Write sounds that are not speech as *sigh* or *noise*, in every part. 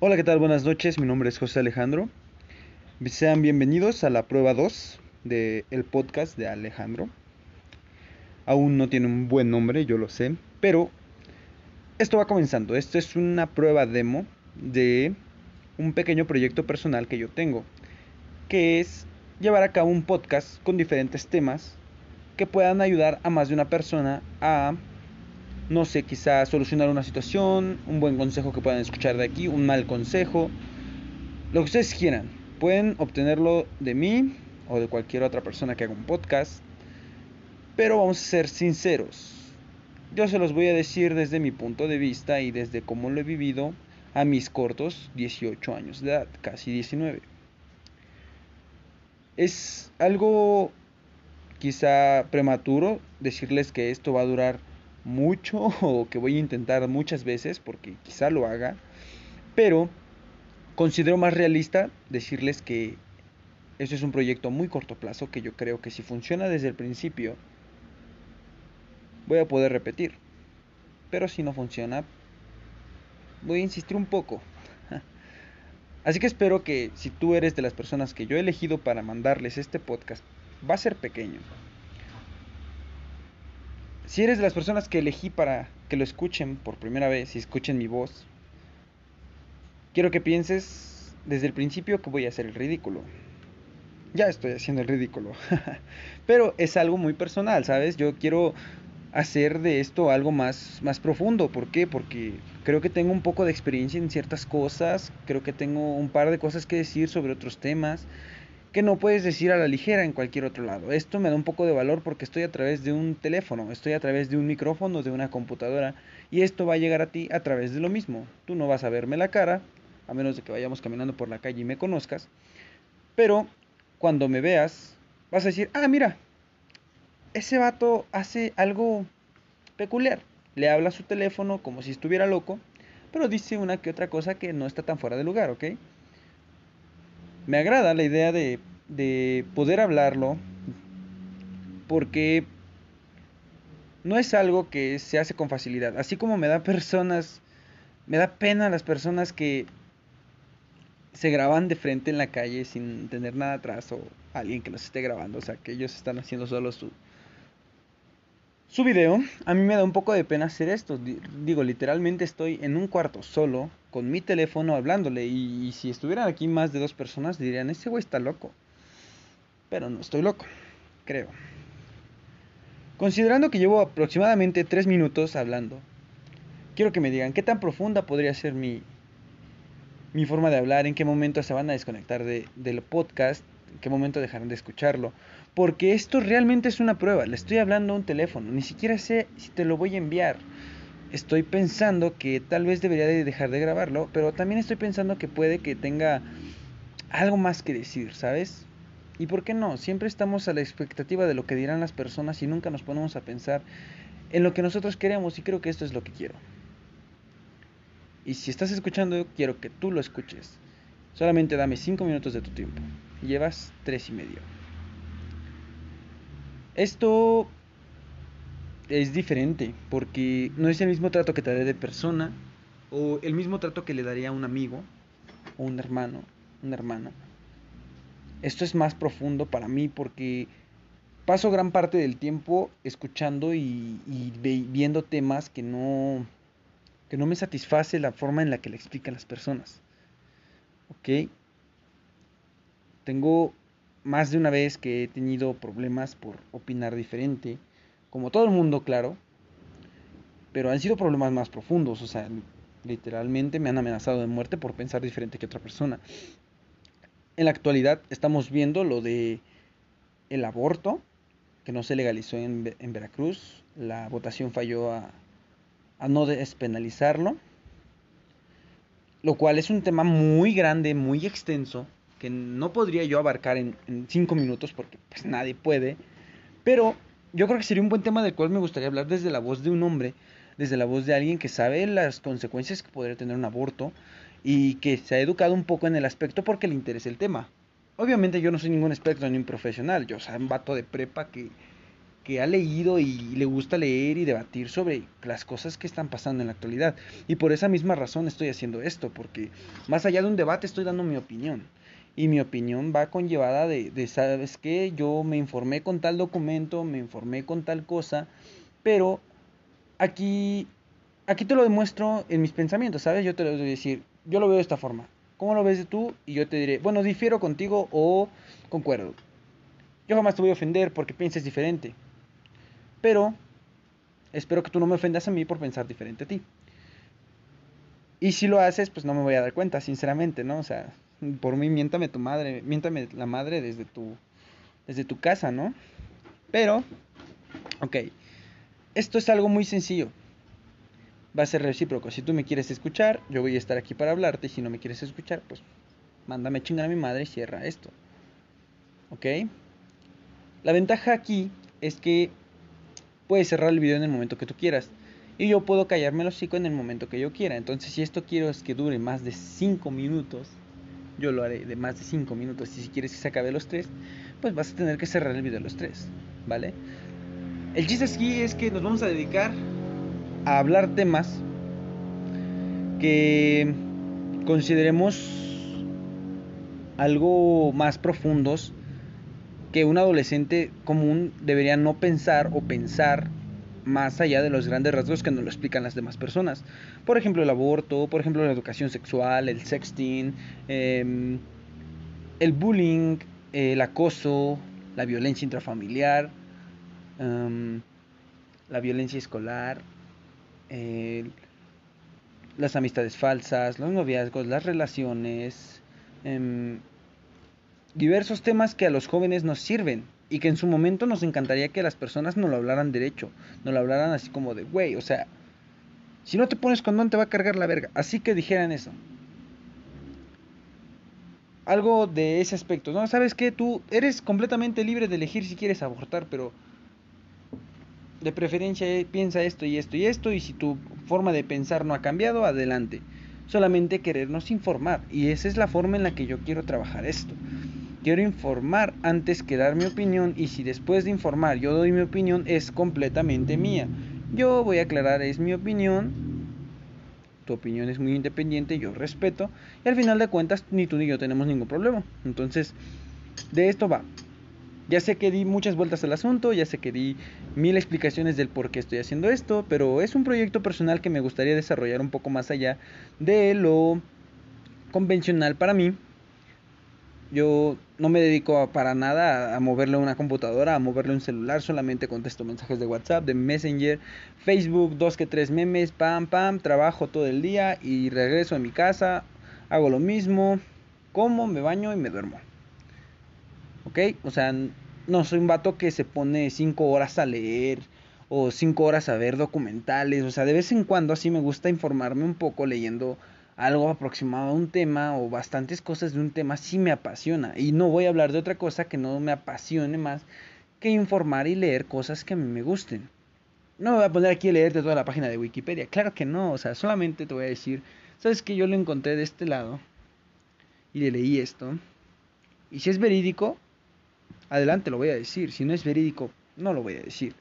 Hola, ¿qué tal? Buenas noches, mi nombre es José Alejandro. Sean bienvenidos a la prueba 2 del podcast de Alejandro. Aún no tiene un buen nombre, yo lo sé, pero esto va comenzando. Esto es una prueba demo de un pequeño proyecto personal que yo tengo, que es llevar a cabo un podcast con diferentes temas que puedan ayudar a más de una persona a no sé, quizá solucionar una situación, un buen consejo que puedan escuchar de aquí, un mal consejo, lo que ustedes quieran. Pueden obtenerlo de mí o de cualquier otra persona que haga un podcast, pero vamos a ser sinceros. Yo se los voy a decir desde mi punto de vista y desde cómo lo he vivido a mis cortos 18 años de edad, casi 19. Es algo quizá prematuro decirles que esto va a durar mucho *laughs* o que voy a intentar muchas veces porque quizá lo haga, pero considero más realista decirles que eso es un proyecto muy corto plazo que yo creo que si funciona desde el principio voy a poder repetir. Pero si no funciona, voy a insistir un poco. *laughs* Así que espero que si tú eres de las personas que yo he elegido para mandarles este podcast, va a ser pequeño, si eres de las personas que elegí para que lo escuchen por primera vez y escuchen mi voz, quiero que pienses desde el principio que voy a hacer el ridículo. Ya estoy haciendo el ridículo. *laughs* Pero es algo muy personal, ¿sabes? Yo quiero hacer de esto algo más, más profundo. ¿Por qué? Porque creo que tengo un poco de experiencia en ciertas cosas, creo que tengo un par de cosas que decir sobre otros temas que no puedes decir a la ligera en cualquier otro lado. Esto me da un poco de valor porque estoy a través de un teléfono, estoy a través de un micrófono, de una computadora y esto va a llegar a ti a través de lo mismo. Tú no vas a verme la cara, a menos de que vayamos caminando por la calle y me conozcas, pero cuando me veas vas a decir, ah, mira, ese vato hace algo peculiar. Le habla a su teléfono como si estuviera loco, pero dice una que otra cosa que no está tan fuera de lugar, ¿ok? Me agrada la idea de, de poder hablarlo porque no es algo que se hace con facilidad. Así como me da personas, me da pena las personas que se graban de frente en la calle sin tener nada atrás o alguien que los esté grabando, o sea, que ellos están haciendo solo su, su video, a mí me da un poco de pena hacer esto. Digo, literalmente estoy en un cuarto solo, con mi teléfono hablándole. Y, si estuvieran aquí más de dos personas, dirían, ese güey está loco. Pero no estoy loco, creo. Considerando que llevo aproximadamente tres minutos hablando, quiero que me digan qué tan profunda podría ser mi, mi forma de hablar, en qué momento se van a desconectar de, del podcast, en qué momento dejarán de escucharlo. Porque esto realmente es una prueba. Le estoy hablando a un teléfono. Ni siquiera sé si te lo voy a enviar. Estoy pensando que tal vez debería de dejar de grabarlo. Pero también estoy pensando que puede que tenga algo más que decir, ¿sabes? ¿Y por qué no? Siempre estamos a la expectativa de lo que dirán las personas y nunca nos ponemos a pensar en lo que nosotros queremos y creo que esto es lo que quiero. Y si estás escuchando, quiero que tú lo escuches. Solamente dame 5 minutos de tu tiempo. Llevas 3 y medio. Esto es diferente porque no es el mismo trato que te daré de persona o el mismo trato que le daría a un amigo o un hermano, una hermana. Esto es más profundo para mí porque paso gran parte del tiempo escuchando y, viendo temas que no, que no me satisface la forma en la que le explican las personas. ¿Ok? Tengo más de una vez que he tenido problemas por opinar diferente, como todo el mundo, claro, pero han sido problemas más profundos, o sea, literalmente me han amenazado de muerte por pensar diferente que otra persona. En la actualidad estamos viendo lo de el aborto, que no se legalizó en, en Veracruz, la votación falló a, a no despenalizarlo, lo cual es un tema muy grande, muy extenso, que no podría yo abarcar en, cinco minutos porque pues nadie puede, pero yo creo que sería un buen tema del cual me gustaría hablar desde la voz de un hombre, desde la voz de alguien que sabe las consecuencias que podría tener un aborto y que se ha educado un poco en el aspecto porque le interesa el tema. Obviamente yo no soy ningún experto ni un profesional, yo soy un vato de prepa que, porque ha leído y le gusta leer y debatir sobre las cosas que están pasando en la actualidad. Y por esa misma razón estoy haciendo esto, porque más allá de un debate estoy dando mi opinión. Y mi opinión va conllevada de, de ¿sabes qué? Yo me informé con tal documento, me informé con tal cosa, pero aquí, aquí te lo demuestro en mis pensamientos, ¿sabes? Yo te lo voy a decir, yo lo veo de esta forma. ¿Cómo lo ves tú? Y yo te diré, bueno, difiero contigo o concuerdo. Yo jamás te voy a ofender porque pienses diferente. Pero espero que tú no me ofendas a mí por pensar diferente a ti. Y si lo haces, pues no me voy a dar cuenta, sinceramente, ¿no? O sea, por mí miéntame tu madre, miéntame la madre desde tu, desde tu casa, ¿no? Pero, ok, esto es algo muy sencillo. Va a ser recíproco. Si tú me quieres escuchar, yo voy a estar aquí para hablarte. Si no me quieres escuchar, pues mándame chingar a mi madre y cierra esto. ¿Ok? La ventaja aquí es que puedes cerrar el video en el momento que tú quieras. Y yo puedo callarme el hocico en el momento que yo quiera. Entonces, si esto quiero es que dure más de 5 minutos, yo lo haré de más de 5 minutos. Y si quieres que se acabe los 3, pues vas a tener que cerrar el video los 3. ¿Vale? El chiste aquí es que nos vamos a dedicar a hablar temas que consideremos algo más profundos que un adolescente común debería no pensar o pensar más allá de los grandes rasgos que nos lo explican las demás personas. Por ejemplo, el aborto, por ejemplo, la educación sexual, el sexting, em, el bullying, el acoso, la violencia intrafamiliar, em, la violencia escolar, las amistades falsas, los noviazgos, las relaciones, em, diversos temas que a los jóvenes nos sirven y que en su momento nos encantaría que las personas nos lo hablaran derecho, nos lo hablaran así como de, güey, o sea, si no te pones condón te va a cargar la verga, así que dijeran eso. Algo de ese aspecto, ¿no? Sabes que tú eres completamente libre de elegir si quieres abortar, pero de preferencia eh, piensa esto y esto y esto y si tu forma de pensar no ha cambiado, adelante. Solamente querernos informar y esa es la forma en la que yo quiero trabajar esto. Quiero informar antes que dar mi opinión y si después de informar yo doy mi opinión es completamente mía. Yo voy a aclarar, es mi opinión, tu opinión es muy independiente, yo respeto y al final de cuentas ni tú ni yo tenemos ningún problema. Entonces, de esto va. Ya sé que di muchas vueltas al asunto, ya sé que di mil explicaciones del por qué estoy haciendo esto, pero es un proyecto personal que me gustaría desarrollar un poco más allá de lo convencional para mí yo no me dedico para nada a, moverle una computadora, a moverle un celular, solamente contesto mensajes de WhatsApp, de Messenger, Facebook, dos que tres memes, pam, pam, trabajo todo el día y regreso a mi casa, hago lo mismo, como, me baño y me duermo. ¿Ok? O sea, no soy un vato que se pone cinco horas a leer o cinco horas a ver documentales, o sea, de vez en cuando así me gusta informarme un poco leyendo algo aproximado a un tema o bastantes cosas de un tema sí me apasiona. Y no voy a hablar de otra cosa que no me apasione más que informar y leer cosas que a mí me gusten. No me voy a poner aquí a leerte toda la página de Wikipedia. Claro que no, o sea, solamente te voy a decir, sabes que yo lo encontré de este lado y le leí esto. Y si es verídico, adelante lo voy a decir. Si no es verídico, no lo voy a decir.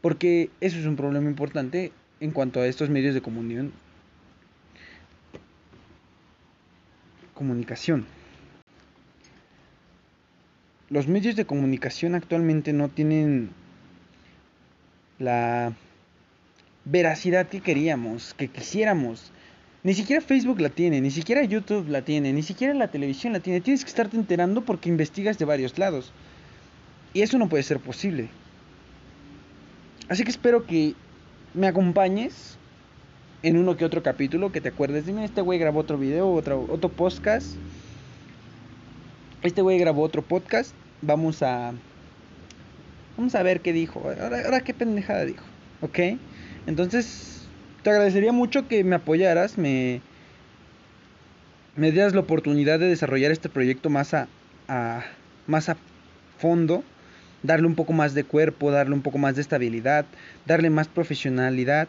Porque eso es un problema importante en cuanto a estos medios de comunión comunicación. Los medios de comunicación actualmente no tienen la veracidad que queríamos, que quisiéramos. Ni siquiera Facebook la tiene, ni siquiera YouTube la tiene, ni siquiera la televisión la tiene. Tienes que estarte enterando porque investigas de varios lados. Y eso no puede ser posible. Así que espero que me acompañes en uno que otro capítulo que te acuerdes. Dime, este güey grabó otro video, otro, otro podcast. Este güey grabó otro podcast. Vamos a. Vamos a ver qué dijo. Ahora, qué pendejada dijo. ¿Ok? Entonces, te agradecería mucho que me apoyaras, me. Me dieras la oportunidad de desarrollar este proyecto más a, a más a fondo darle un poco más de cuerpo, darle un poco más de estabilidad, darle más profesionalidad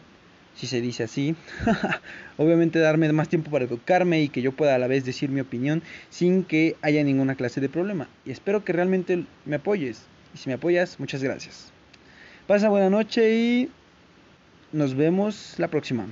si se dice así. *laughs* Obviamente darme más tiempo para educarme y que yo pueda a la vez decir mi opinión sin que haya ninguna clase de problema. Y espero que realmente me apoyes. Y si me apoyas, muchas gracias. Pasa buena noche y nos vemos la próxima.